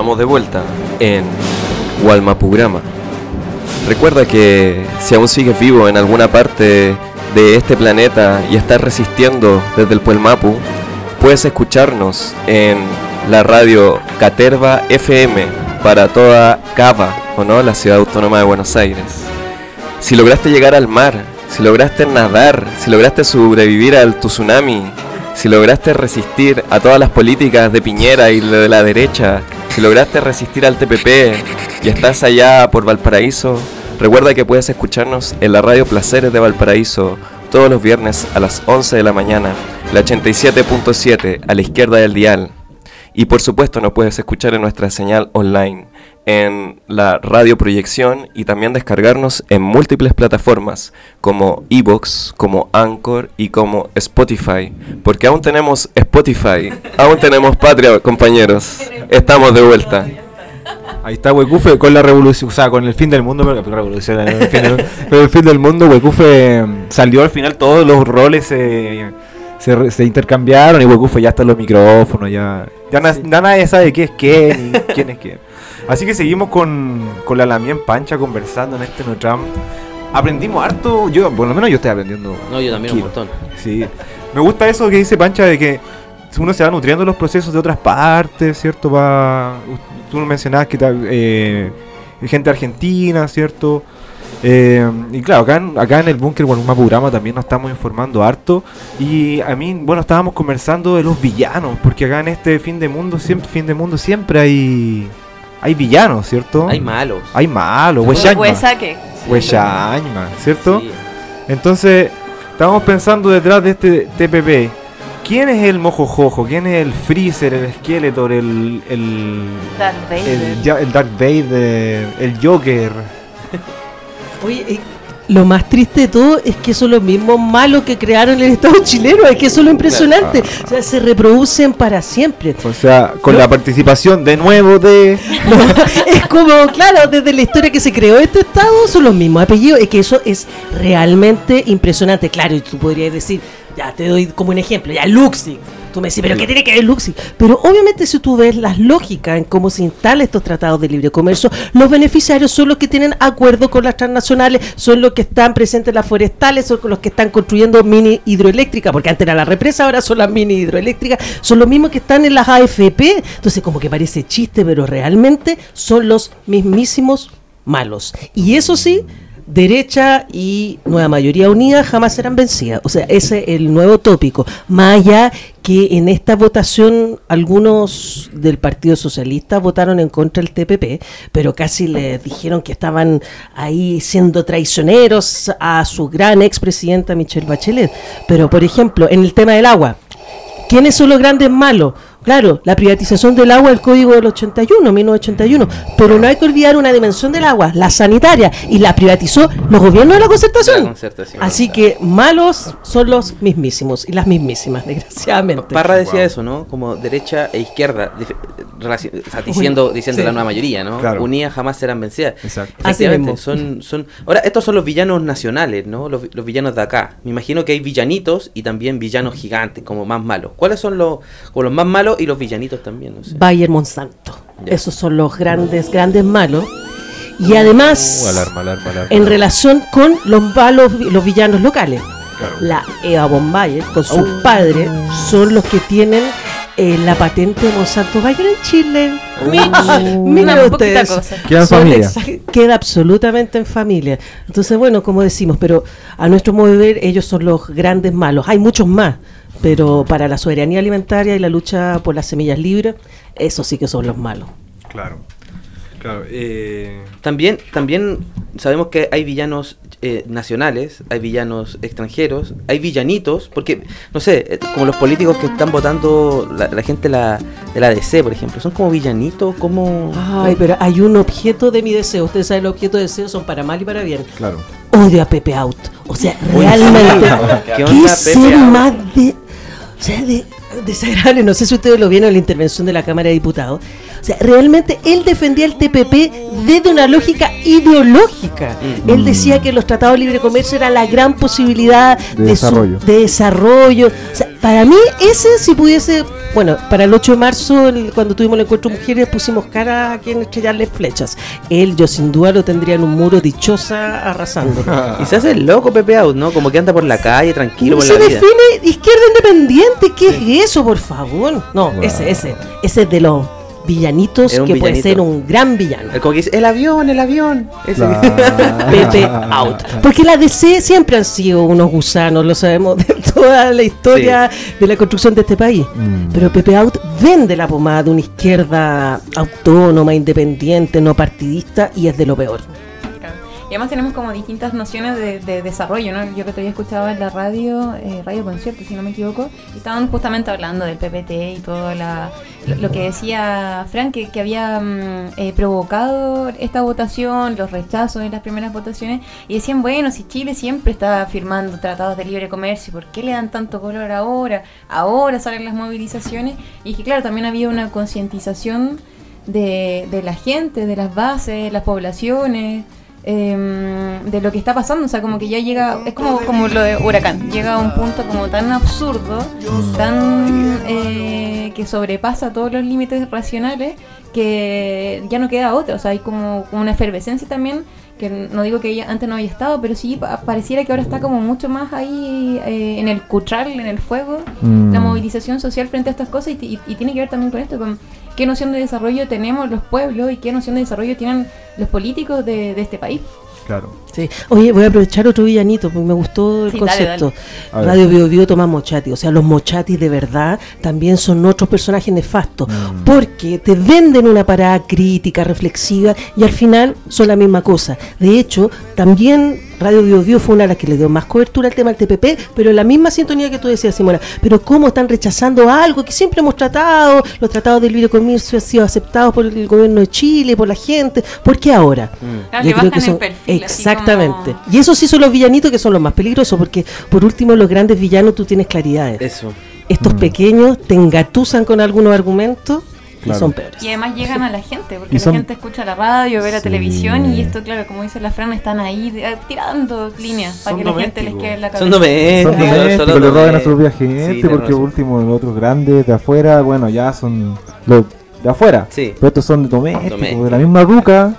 Estamos de vuelta en Walmapurama. Recuerda que si aún sigues vivo en alguna parte de este planeta y estás resistiendo desde el Puelmapu, puedes escucharnos en la radio Caterva FM para toda Cava, o no, la ciudad autónoma de Buenos Aires. Si lograste llegar al mar, si lograste nadar, si lograste sobrevivir al tsunami, si lograste resistir a todas las políticas de Piñera y de la derecha, si lograste resistir al TPP y estás allá por Valparaíso, recuerda que puedes escucharnos en la radio Placeres de Valparaíso todos los viernes a las 11 de la mañana, la 87.7 a la izquierda del dial. Y por supuesto nos puedes escuchar en nuestra señal online, en la radio proyección y también descargarnos en múltiples plataformas como Evox, como Anchor y como Spotify. Porque aún tenemos Spotify, aún tenemos Patria, compañeros. Estamos de vuelta. Ahí está Huecufe con la revolución, o sea, con el fin del mundo, pero la revolución, el fin del, pero el fin del mundo, Huecufe mm, salió al final, todos los roles se, se, se intercambiaron y Huecufe ya están los micrófonos, ya, ya na- na- nadie sabe qué es qué ni quién es quién. Así que seguimos con, con la Lamien Pancha conversando en este Notram. Aprendimos harto, yo, por lo menos yo estoy aprendiendo. No, yo también un montón. Sí. Me gusta eso que dice Pancha de que uno se va nutriendo los procesos de otras partes, ¿cierto? Va, tú mencionabas que eh, gente argentina, ¿cierto? Eh, y claro, acá en, acá en el búnker Gualumapurama también nos estamos informando harto. Y a mí, bueno, estábamos conversando de los villanos, porque acá en este fin de mundo, siempre, fin de mundo siempre hay hay villanos, ¿cierto? Hay malos. Hay malos. Huechañma, ¿cierto? Sí. Entonces, estábamos pensando detrás de este TPP. ¿Quién es el mojojojo? ¿Quién es el Freezer, el Skeletor, el, el, Darth Vader. el, el Darth Vader, el Joker? Oye, eh, lo más triste de todo es que son los mismos malos que crearon el Estado chileno. Es que eso es lo impresionante. O sea, se reproducen para siempre. O sea, con la participación de nuevo de... es como, claro, desde la historia que se creó este Estado son los mismos apellidos. Es que eso es realmente impresionante. Claro, y tú podrías decir, ya te doy como un ejemplo, ya Luxi. Tú me decís, pero ¿qué tiene que ver Luxi? Pero obviamente si tú ves las lógicas en cómo se instalan estos tratados de libre comercio, los beneficiarios son los que tienen acuerdo con las transnacionales, son los que están presentes en las forestales, son los que están construyendo mini hidroeléctricas, porque antes era la represa, ahora son las mini hidroeléctricas, son los mismos que están en las AFP. Entonces como que parece chiste, pero realmente son los mismísimos malos. Y eso sí, derecha y nueva mayoría unida jamás serán vencidas. O sea, ese es el nuevo tópico. Más allá que en esta votación algunos del Partido Socialista votaron en contra del TPP, pero casi les dijeron que estaban ahí siendo traicioneros a su gran expresidenta Michelle Bachelet. Pero, por ejemplo, en el tema del agua, ¿Quiénes son los grandes malos? Claro, la privatización del agua, el código del 81, 1981. Pero no hay que olvidar una dimensión del agua, la sanitaria. Y la privatizó los gobiernos de la concertación. La concertación. Así que malos son los mismísimos y las mismísimas, desgraciadamente. Parra decía eso, ¿no? Como derecha e izquierda, o sea, diciendo, diciendo sí. la nueva mayoría, ¿no? Claro. Unidas jamás serán vencidas. Exacto. Así mismo. son, son. Ahora, estos son los villanos nacionales, ¿no? Los, los villanos de acá. Me imagino que hay villanitos y también villanos gigantes, como más malos. ¿Cuáles son los, como los más malos y los villanitos también? No sé. Bayer Monsanto. Ya. Esos son los grandes, grandes malos. Y además, Uh, alarma, alarma, alarma. en relación con los malos, los villanos locales. Claro. la Eva von Bayer con sus Oh. padres son los que tienen eh, la patente de Monsanto Bayer en Chile. Miren ustedes. cosa. Queda en familia. Queda absolutamente en familia. Entonces, bueno, como decimos, pero a nuestro modo de ver, ellos son los grandes malos. Hay muchos más, pero para la soberanía alimentaria y la lucha por las semillas libres, esos sí que son los malos. Claro. Claro. Eh, También, también sabemos que hay villanos eh, nacionales, hay villanos extranjeros, hay villanitos, porque, no sé, eh, como los políticos que están votando, la, la gente la, de la DC, por ejemplo, son como villanitos, como... Ay, pero hay un objeto de mi deseo. Ustedes saben, los objetos de deseo son para mal y para bien. claro. Odio a Pepe Out. O sea, realmente. ¿Qué ¿Qué, onda, ser Pepe Out? más de. Sea, de, desagradable. No sé si ustedes lo vieron en la intervención de la Cámara de Diputados. Sea, realmente él defendía el TPP desde una lógica ideológica. Mm. Él decía que los tratados de libre comercio era la gran posibilidad De desarrollo. de desarrollo. O sea, para mí, ese si pudiese. Bueno, para el 8 de marzo, el- cuando tuvimos el encuentro de mujeres, pusimos cara a quien estrellarle flechas. Él, yo sin duda lo tendría en un muro dichosa arrasando. Y se hace el loco Pepe Out, ¿no? Como que anda por la calle tranquilo por se la vida. define izquierda independiente. ¿Qué es eso, por favor? No, Wow. ese, ese. Ese es de los villanitos que puede ser un gran villano. El como que dice, el avión, el avión. Ese. Pepe Out. Porque la DC siempre han sido unos gusanos, lo sabemos de toda la historia de la construcción de este país. Mm. Pero Pepe Out vende la pomada de una izquierda autónoma, independiente, no partidista y es de lo peor. Y además tenemos como distintas nociones de, de desarrollo, ¿no? Yo que te había escuchado en la radio, eh, Radio Concierto, si no me equivoco, estaban justamente hablando del PPT y todo lo, que decía Frank, que, había mm, eh, provocado esta votación, los rechazos en las primeras votaciones, y decían, bueno, si Chile siempre está firmando tratados de libre comercio, ¿por qué le dan tanto color ahora? Ahora salen las movilizaciones, y que claro, también había una concientización de, de la gente, de las bases, de las poblaciones, em, de lo que está pasando. O sea, como que ya llega, es como, como lo de Huracán, llega a un punto como tan absurdo, tan eh, que sobrepasa todos los límites racionales, que ya no queda otra. O sea, hay como una efervescencia también. Que no digo que ella antes no había estado, pero sí pa- pareciera que ahora está como mucho más ahí eh, en el cuchral, en el fuego, Mm. la movilización social frente a estas cosas y, y- y tiene que ver también con esto, con qué noción de desarrollo tenemos los pueblos y qué noción de desarrollo tienen los políticos de, de este país. Claro. Sí. Oye, voy a aprovechar otro villanito porque me gustó el Sí, concepto. Radio Bio Bio toma Mochati. O sea, los Mochati de verdad también son otros personajes nefastos. Mm. Porque te venden una parada crítica, reflexiva y al final son la misma cosa. De hecho, también Radio Bio Bio fue una de las que le dio más cobertura al tema del TPP, pero en la misma sintonía que tú decías, Simona. Pero cómo están rechazando algo que siempre hemos tratado, los tratados del libre comercio han sido aceptados por el gobierno de Chile, por la gente. ¿Por qué ahora? Claro, le bajan el perfil, así Exactamente. como- Y esos sí son los villanitos que son los más peligrosos, porque por último los grandes villanos tú tienes claridades. Eso. Estos Mm. pequeños te engatusan con algunos argumentos y Claro. son peores. Y además llegan a la gente, porque la son- gente escucha la radio, ve la Sí. televisión y esto, claro, como dice la Fran, están ahí eh, tirando líneas para que la gente les quede en la cabeza. Son domésticos. Son domésticos, le roban a su propia gente, porque razón. último los otros grandes de afuera, bueno, ya son los de afuera. Sí. Pero estos son domésticos, Domésticos. de la misma ruca,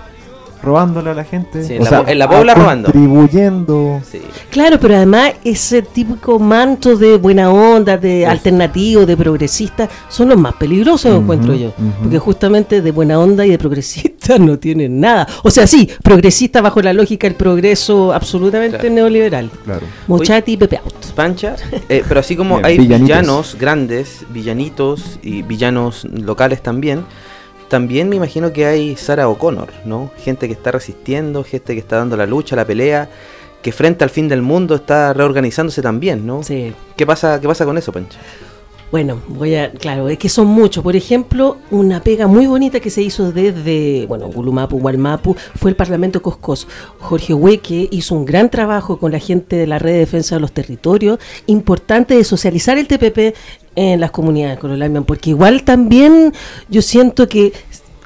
robándole a la gente. Sí, o en la sea, en la pobla robando. Contribuyendo. Sí. Claro, pero además ese típico manto de buena onda, de alternativo, de progresista, son los más peligrosos, Ujú, encuentro yo. Porque justamente de buena onda y de progresista no tienen nada. O sea, sí, progresista bajo la lógica del progreso absolutamente Claro. neoliberal. Claro. Mochati y Pepe Out. Pancha, eh, pero así como Bien, hay villanitos. villanos grandes, villanitos y villanos locales también, también me imagino que hay Sarah O'Connor, ¿no? Gente que está resistiendo, gente que está dando la lucha, la pelea, que frente al fin del mundo está reorganizándose también, ¿no? Sí. ¿Qué pasa, qué pasa con eso, Pancha? Bueno, voy a, claro, es que son muchos. Por ejemplo, una pega muy bonita que se hizo desde, bueno, Gulumapu, Gualmapu, fue el Parlamento Coscos. Jorge Hueque hizo un gran trabajo con la gente de la Red de Defensa de los Territorios, importante de socializar el TPP en las comunidades coloniales, porque igual también yo siento que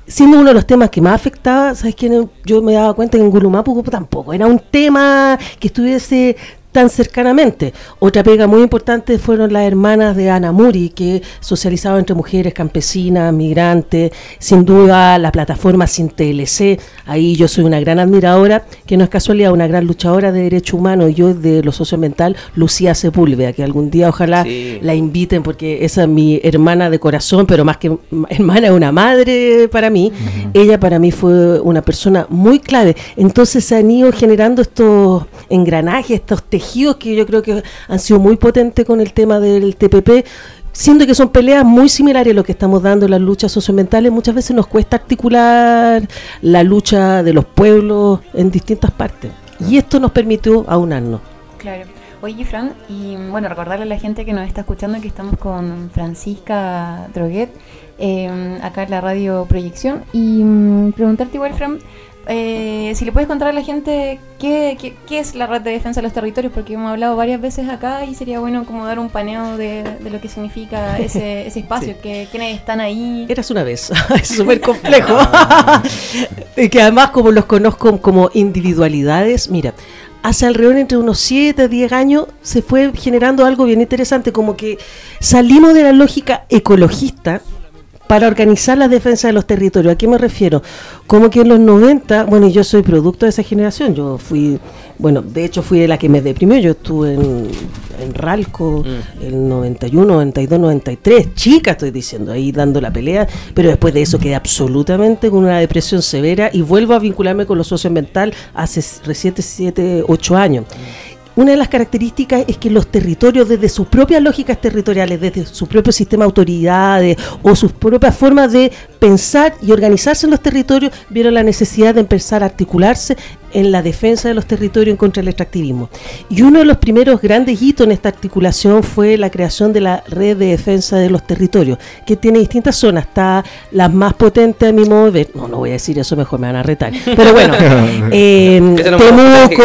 siendo uno de los temas que más afectaba, ¿sabes quién? Yo me daba cuenta que en Gulumapu tampoco era un tema que estuviese tan cercanamente. Otra pega muy importante fueron las hermanas de Ana Muri, que socializaban entre mujeres campesinas, migrantes, sin duda la plataforma Sin TLC, ahí yo soy una gran admiradora, que no es casualidad, una gran luchadora de derechos humanos, yo de lo socioambiental, Lucía Sepúlveda, que algún día ojalá Sí. la inviten, porque esa es mi hermana de corazón, pero más que hermana, es una madre para mí. Ella para mí fue una persona muy clave. Entonces se han ido generando estos engranajes, estos tejidos que yo creo que han sido muy potentes con el tema del TPP. Siendo que son peleas muy similares a lo que estamos dando en las luchas socioambientales, muchas veces nos cuesta articular la lucha de los pueblos en distintas partes. Y esto nos permitió aunarnos. Claro. Oye, Fran, y bueno, recordarle a la gente que nos está escuchando que estamos con Francisca Droguet, eh, acá en la radio Proyección, y mm, preguntarte igual, Fran, eh, si le puedes contar a la gente qué, qué, qué es la red de defensa de los territorios, porque hemos hablado varias veces acá y sería bueno como dar un paneo de, de lo que significa ese, ese espacio, Sí. que quiénes están ahí. Eras una vez, es súper complejo. y que además como los conozco como individualidades, mira, hace alrededor entre unos 7, 10 años se fue generando algo bien interesante, como que salimos de la lógica ecologista para organizar la defensa de los territorios. ¿A qué me refiero? Como que en los 90, bueno, yo soy producto de esa generación, yo fui, bueno, de hecho fui de la que me deprimió, yo estuve en, en Ralco el 91, 92, 93, chica estoy diciendo, ahí dando la pelea, pero después de eso quedé absolutamente con una depresión severa y vuelvo a vincularme con lo socioambiental hace reciente 7, 8 años. Una de las características es que los territorios, desde sus propias lógicas territoriales, desde su propio sistema de autoridades o sus propias formas de pensar y organizarse en los territorios, vieron la necesidad de empezar a articularse en la defensa de los territorios en contra del extractivismo. Y uno de los primeros grandes hitos en esta articulación fue la creación de la red de defensa de los territorios, que tiene distintas zonas. Está la más potente a mi modo de ver. No, no voy a decir eso, mejor me van a retar. Pero bueno, eh, Temuco,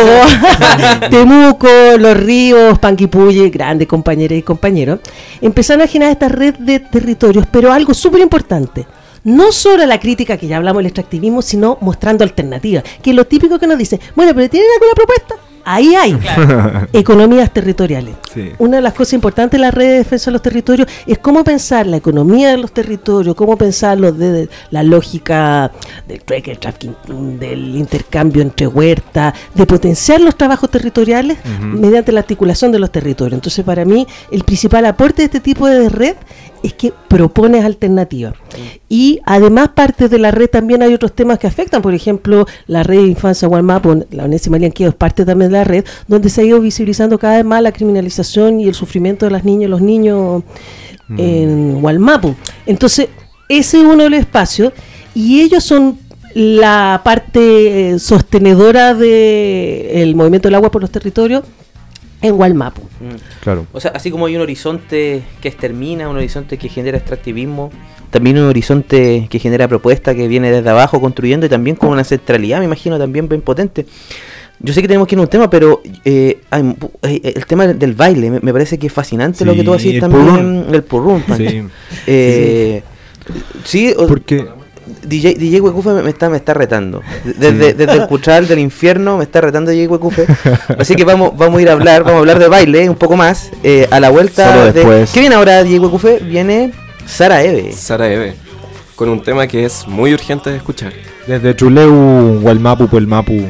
Temuco, Los Ríos, Panguipulli, grandes compañeras y compañeros, empezaron a generar esta red de territorios, pero algo súper importante. No solo la crítica que ya hablamos del extractivismo, sino mostrando alternativas. Que es lo típico que nos dicen, bueno, pero ¿tienen alguna propuesta? Ahí hay economías territoriales. Sí. Una de las cosas importantes de la red de defensa de los territorios es cómo pensar la economía de los territorios, cómo pensarlo desde la lógica del trafficking, del intercambio entre huertas, de potenciar los trabajos territoriales mediante la articulación de los territorios. Entonces, para mí, el principal aporte de este tipo de red es que propones alternativas. Y además parte de la red también hay otros temas que afectan, por ejemplo, la red de infancia Walmapu, la Onésima Lianqueo es parte también de la red, donde se ha ido visibilizando cada vez más la criminalización y el sufrimiento de las niñas y los niños en Walmapu. Entonces, ese es uno de los espacios y ellos son la parte eh, sostenedora del movimiento del agua por los territorios en Walmapu. Mm. Claro. O sea, así como hay un horizonte que extermina, un horizonte que genera extractivismo, también un horizonte que genera propuesta, que viene desde abajo construyendo y también con una centralidad, me imagino, también bien potente. Yo sé que tenemos que ir a un tema, pero eh, eh, el tema del baile, me, parece que es fascinante lo Sí, que tú haces también, purrún. el purrún. Sí. Eh, sí, o- Porque DJ, DJ Huecufe me, me está, me está retando. Desde, desde el cuchal del infierno me está retando DJ Huecufe. Así que vamos, vamos a ir a hablar, vamos a hablar de baile un poco más. eh, a la vuelta Solo de. después. ¿Qué viene ahora DJ Huecufe? Viene Sara Eve. Sara Eve, con un tema que es muy urgente de escuchar. desde Chuleu, Walmapu, Puelmapu,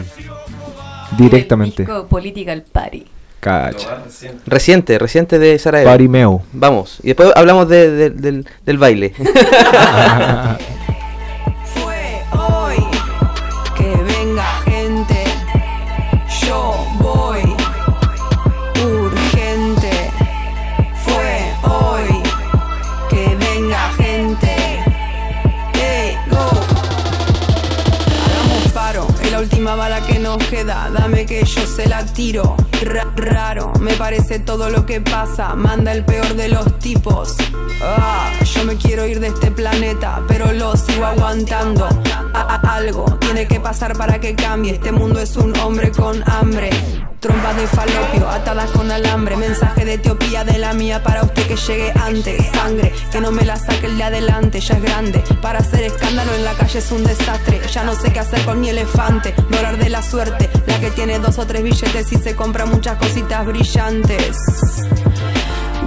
directamente. Political Party. Cacha. Reciente, reciente de Sara Eve. Parimeo. Vamos. Y después hablamos de- de- del, del baile. última bala que nos queda. Dame que yo se la tiro. Ra- raro, me parece todo lo que pasa. Manda el peor de los tipos. Ah, yo me quiero ir de este planeta, pero lo sigo aguantando. Algo tiene que pasar para que cambie. Este mundo es un hombre con hambre. Trompas de falopio atadas con alambre. Mensaje de Etiopía de la mía para usted que llegue antes. Sangre, que no me la saque el de adelante. Ya es grande. Para hacer escándalo en la calle es un desastre. Ya no sé qué hacer con mi elefante. Dólar de la suerte. La que tiene dos o tres billetes y se compra muchas cositas brillantes.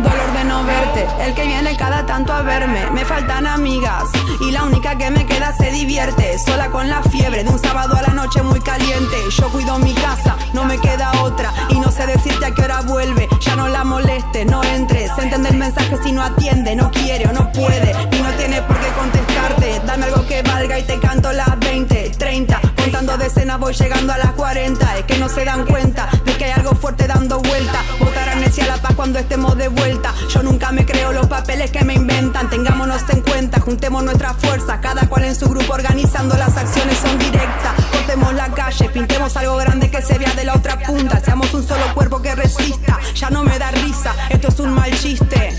Dolor de no verte, el que viene cada tanto a verme. Me faltan amigas y la única que me queda se divierte. Sola con la fiebre de un sábado a la noche muy caliente. Yo cuido mi casa, no me queda otra. Y no sé decirte a qué hora vuelve. Ya no la moleste, no entres. Entiende el mensaje si no atiende, no quiere o no puede. Y no tiene por qué contestarte. Dame algo que valga y te canto las 20, 30. Contando decenas voy llegando a las 40. Es que no se dan cuenta de que hay algo fuerte dando vuelta. Votar amnesia a la paz cuando estemos de vuelta. Yo nunca me creo los papeles que me inventan. Tengámonos en cuenta, juntemos nuestras fuerzas. Cada cual en su grupo organizando las acciones son directas. Cortemos la calle, pintemos algo grande que se vea de la otra punta. Seamos un solo cuerpo que resista. Ya no me da risa, esto es un mal chiste.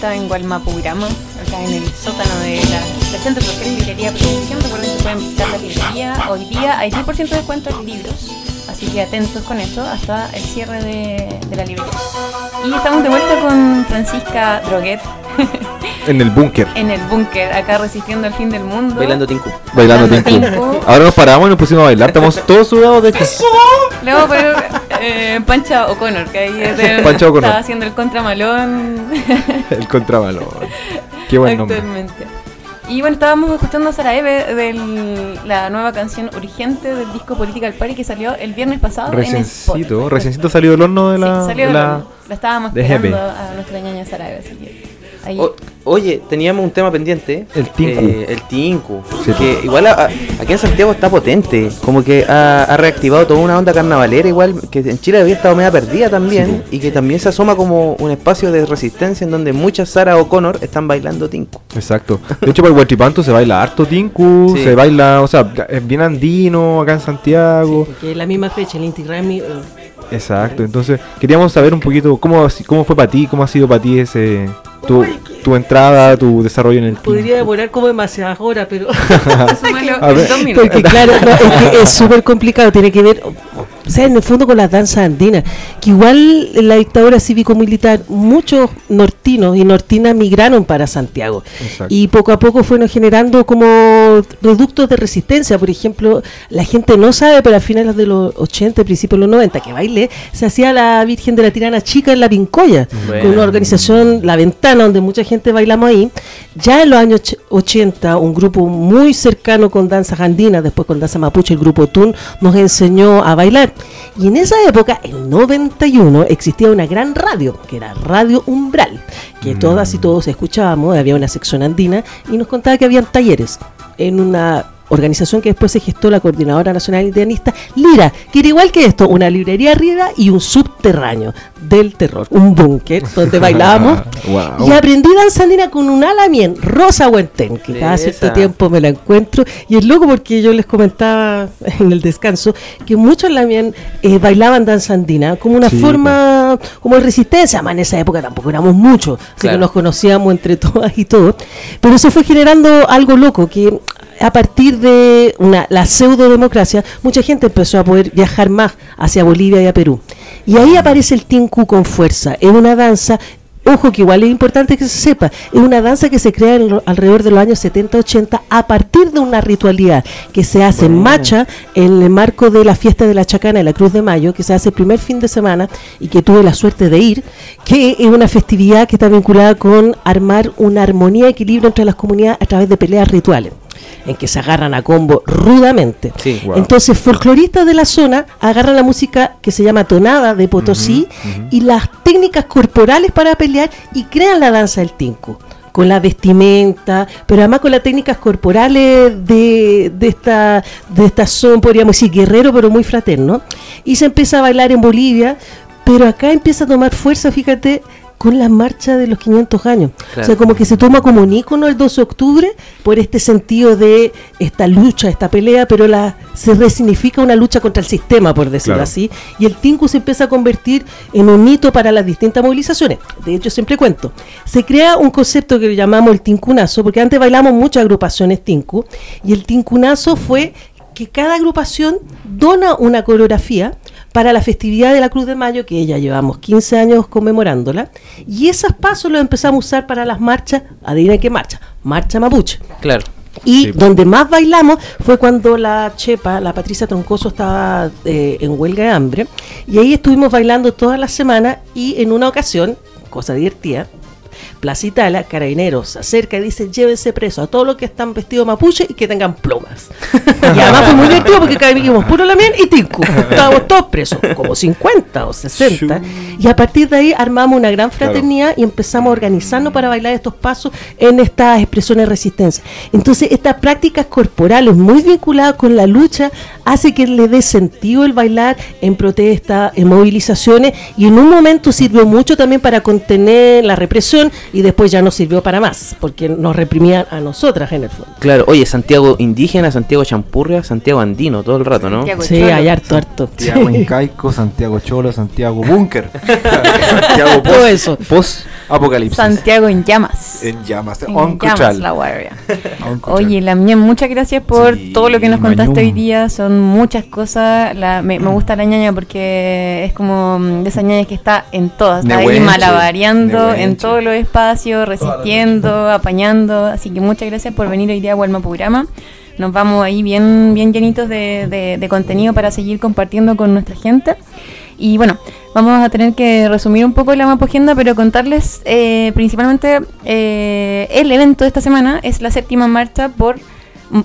Vuelta en Gualmapurama, acá en el sótano de la, del Centro Social y Librería Proyección. Recuerden que pueden visitar la librería. Hoy día hay 10% de descuento en libros, así que atentos con eso hasta el cierre de, de la librería. Y estamos de vuelta con Francisca Droguet En el búnker. en el búnker, acá resistiendo al fin del mundo. Bailando Tinku. Bailando Bailando tinku. tinku. Ahora nos paramos y nos pusimos a bailar. Estamos todos sudados de que. Luego pero eh, Pancha O'Connor, que ahí es O'Connor. estaba haciendo el contramalón El contrabalón. Qué buen nombre. actualmente. Y bueno, estábamos escuchando a Sara Eve de la nueva canción Urgente del disco Political Party que salió el viernes pasado en Recencito, Spotify. recencito salió del horno de la. Sí, salió de del la- estábamos de esperando a nuestra ñaña Sara Eve. así que ahí- O- oye, teníamos un tema pendiente. El tinku. Eh, el tinku. Sí. Que igual a- a- aquí en Santiago está potente. Como que ha, ha reactivado toda una onda carnavalera, igual que en Chile había estado media perdida también. y que también se asoma como un espacio de resistencia en donde muchas Sara O'Connor están bailando tinku. Exacto. De hecho, para el Huachipanto se baila harto tinku, Sí. se baila, o sea, es bien andino acá en Santiago. Porque es la misma fecha, el Inti Raymi, eh, Exacto. Entonces, queríamos saber un poquito cómo, cómo fue para ti, cómo ha sido para ti ese tu, tu entrada, tu desarrollo en el podría demorar como demasiadas horas, pero A ver. Porque claro, no, es que es súper complicado, tiene que ver, o sea, en el fondo con las danzas andinas, que igual en la dictadura cívico-militar muchos nortinos y nortinas migraron para Santiago Exacto. y poco a poco fueron generando como reductos de resistencia, por ejemplo, la gente no sabe, pero a finales de los 80, principios de los 90, que baile, se hacía la Virgen de la Tirana Chica en la Pincoya, Bueno. con una organización, La Ventana, donde mucha gente bailamos ahí. Ya en los años och- 80, un grupo muy cercano con danzas andinas, después con danza mapuche, el grupo Tun, nos enseñó a bailar. Y en esa época, en 91, existía una gran radio, que era Radio Umbral, que todas y todos escuchábamos, había una sección andina, y nos contaba que habían talleres en una organización que después se gestó la Coordinadora Nacional Indianista, Lira, que era igual que esto, una librería arriba y un subterráneo del terror, un búnker donde bailábamos. Wow. Y aprendí danza andina con un alamien, Rosa Huentén, que cada Esa. cierto tiempo me la encuentro. Y es loco porque yo les comentaba en el descanso que muchos alamien eh, bailaban danza andina como una Sí, forma, como de resistencia. Además, en esa época tampoco éramos muchos, así Claro. que nos conocíamos entre todas y todos. Pero eso fue generando algo loco que a partir de una, la pseudo-democracia, mucha gente empezó a poder viajar más hacia Bolivia y a Perú. Y ahí aparece el tinku con fuerza. Es una danza, ojo que igual es importante que se sepa, es una danza que se crea en lo- alrededor de los años 70-80 a partir de una ritualidad que se hace en Macha en el marco de la fiesta de la Chacana y la Cruz de Mayo, que se hace el primer fin de semana y que tuve la suerte de ir, que es una festividad que está vinculada con armar una armonía y equilibrio entre las comunidades a través de peleas rituales en que se agarran a combo rudamente. Sí. Wow. Entonces, folcloristas de la zona agarran la música que se llama tonada de Potosí y las técnicas corporales para pelear y crean la danza del tinku. Con la vestimenta, pero además con las técnicas corporales de, de esta de esta son, podríamos decir, guerrero, pero muy fraterno. Y se empieza a bailar en Bolivia, pero acá empieza a tomar fuerza, fíjate, con la marcha de los 500 años. O sea, como que se toma como un ícono el 12 de octubre por este sentido de esta lucha, esta pelea, pero la se resignifica una lucha contra el sistema, por decirlo Claro. así, y el Tinku se empieza a convertir en un hito para las distintas movilizaciones. De hecho, siempre cuento, se crea un concepto que llamamos el Tinkunazo, porque antes bailamos muchas agrupaciones Tinku, y el Tinkunazo fue que cada agrupación dona una coreografía para la festividad de la Cruz de Mayo, que ya llevamos 15 años conmemorándola, y esos pasos los empezamos a usar para las marchas, adivinen qué marcha, marcha mapuche. Claro. Y Sí. donde más bailamos fue cuando la chepa, la Patricia Troncoso, estaba eh, en huelga de hambre. Y ahí estuvimos bailando toda la semana y en una ocasión, cosa divertida, Plaza Italia, Carabineros se acerca y dice, llévense preso a todos los que están vestidos mapuche y que tengan plumas. y además fue muy divertido porque caímos puro lamien y tinco. Estábamos todos presos, como 50 o 60. Y a partir de ahí armamos una gran fraternidad y empezamos a organizarnos para bailar estos pasos en estas expresiones de resistencia. Entonces, estas prácticas corporales muy vinculadas con la lucha hace que le dé sentido el bailar en protesta, en movilizaciones y en un momento sirvió mucho también para contener la represión represión y después ya no sirvió para más, porque nos reprimían a nosotras en el fondo. Claro, oye, Santiago indígena, Santiago champurria, Santiago andino, todo el rato, ¿no? Santiago Sí, Cholo. hay harto, harto. Santiago Sí. Incaico, Santiago Cholo, Santiago Búnker. Santiago Todo eso. Post Apocalipsis. Santiago en llamas. En llamas. En On llamas la. Oye, Lamien, muchas gracias por Sí, todo lo que nos contaste Mañum. hoy día. Son muchas cosas. La- me, me gusta la ñaña porque es como mm, de esa ñaña que está en todas. Está ahí malabareando en Nehuenche. todos los espacios, resistiendo, apañando. Así que muchas gracias por venir hoy día a Gualmapurama. Nos vamos ahí bien, bien llenitos de, de- de contenido para seguir compartiendo con nuestra gente. Y bueno, vamos a tener que resumir un poco la mapa agenda, pero contarles eh, principalmente eh, el evento de esta semana es la séptima marcha por,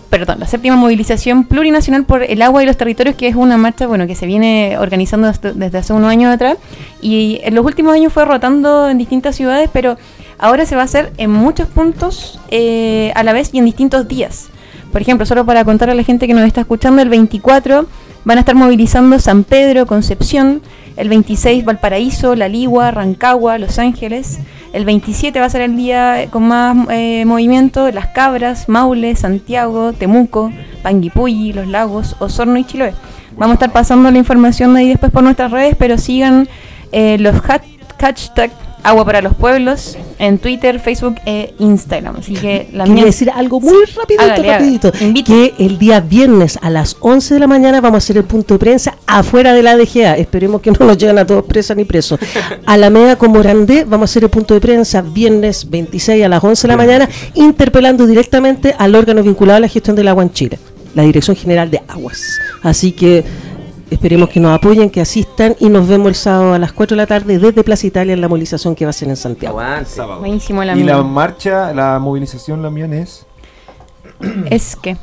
perdón, la séptima movilización plurinacional por el agua y los territorios, que es una marcha, bueno, que se viene organizando desde, hace unos años atrás y en los últimos años fue rotando en distintas ciudades, pero ahora se va a hacer en muchos puntos eh, a la vez y en distintos días. Por ejemplo, solo para contar a la gente que nos está escuchando, el 24 van a estar movilizando San Pedro, Concepción, el 26 Valparaíso, La Ligua, Rancagua, Los Ángeles, el 27 va a ser el día con más eh, movimiento, Las Cabras, Maule, Santiago, Temuco, Panguipulli, Los Lagos, Osorno y Chiloé. Vamos a estar pasando la información de ahí después por nuestras redes, pero sigan eh, los hat- hashtag Agua para los Pueblos en Twitter, Facebook e Instagram. Así que la Quería mía- decir algo muy rapidito, Hágale, rapidito. Que el día viernes a las 11 de la mañana vamos a hacer el punto de prensa afuera de la DGA. Esperemos que no nos lleguen a todos presas ni presos. A la media con Morandé vamos a hacer el punto de prensa viernes 26 a las 11 de la mañana, interpelando directamente al órgano vinculado a la gestión del agua en Chile, la Dirección General de Aguas. Así que esperemos que nos apoyen, que asistan y nos vemos el sábado a las 4 de la tarde desde Plaza Italia en la movilización que va a ser en Santiago. Aguante. Buenísimo la Y mía. la marcha, la movilización, la mía es Es que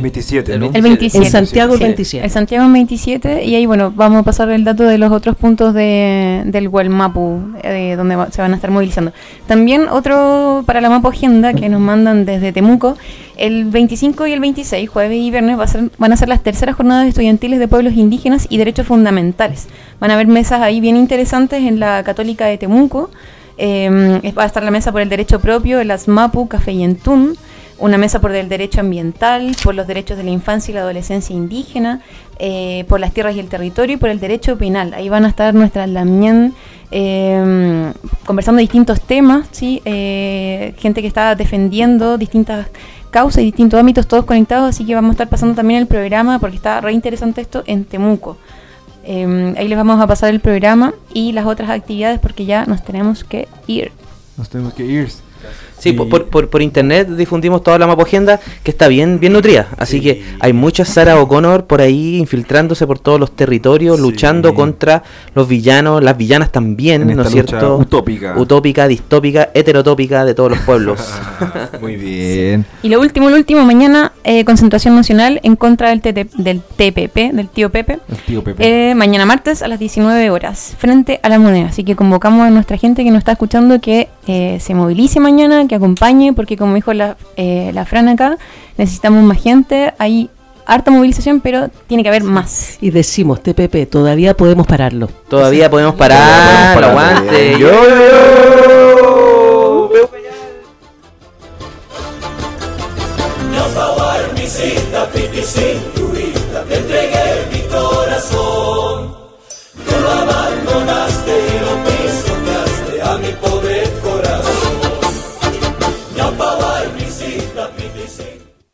27, ¿no? El 27. En Santiago el Sí, 27. El Santiago en 27 y ahí bueno, vamos a pasar el dato de los otros puntos de, del Gualmapu, eh, donde va- se van a estar movilizando. También otro para la Mapu Agenda que nos mandan desde Temuco, el 25 y el 26, jueves y viernes, va a ser, van a ser las terceras jornadas estudiantiles de pueblos indígenas y derechos fundamentales. Van a haber mesas ahí bien interesantes en la Católica de Temuco. Eh, va a estar la mesa por el derecho propio, las Mapu, Café y Entún, una mesa por el derecho ambiental, por los derechos de la infancia y la adolescencia indígena, eh, por las tierras y el territorio y por el derecho penal. Ahí van a estar nuestras Lamien eh, conversando distintos temas, ¿sí? Eh, gente que está defendiendo distintas causas y distintos ámbitos, todos conectados, así que vamos a estar pasando también el programa porque está re interesante esto en Temuco. Eh, ahí les vamos a pasar el programa y las otras actividades porque ya nos tenemos que ir. Nos tenemos que ir. Sí, Y- por, por- por- internet difundimos toda la mapagenda que está bien, bien nutrida. Así Sí. que hay muchas Sarah O'Connor por ahí infiltrándose por todos los territorios, Sí. luchando contra los villanos, las villanas también, En ¿no es cierto? utópica. Utópica, distópica, heterotópica de todos los pueblos. Muy bien. Y lo último, lo último, mañana eh, concentración nacional en contra del, TT del TPP, del tío Pepe. El tío Pepe. Eh, mañana martes a las 19 horas, frente a la moneda. Así que convocamos a nuestra gente que nos está escuchando que eh, se movilice mañana, que acompañe, porque como dijo la, eh, la Fran acá, necesitamos más gente. Hay harta movilización, pero tiene que haber más. Y decimos, TPP, todavía podemos pararlo. Todavía podemos parar, Todavía podemos parar. aguante. Bien. Yo, yo, yo. Mi cinta,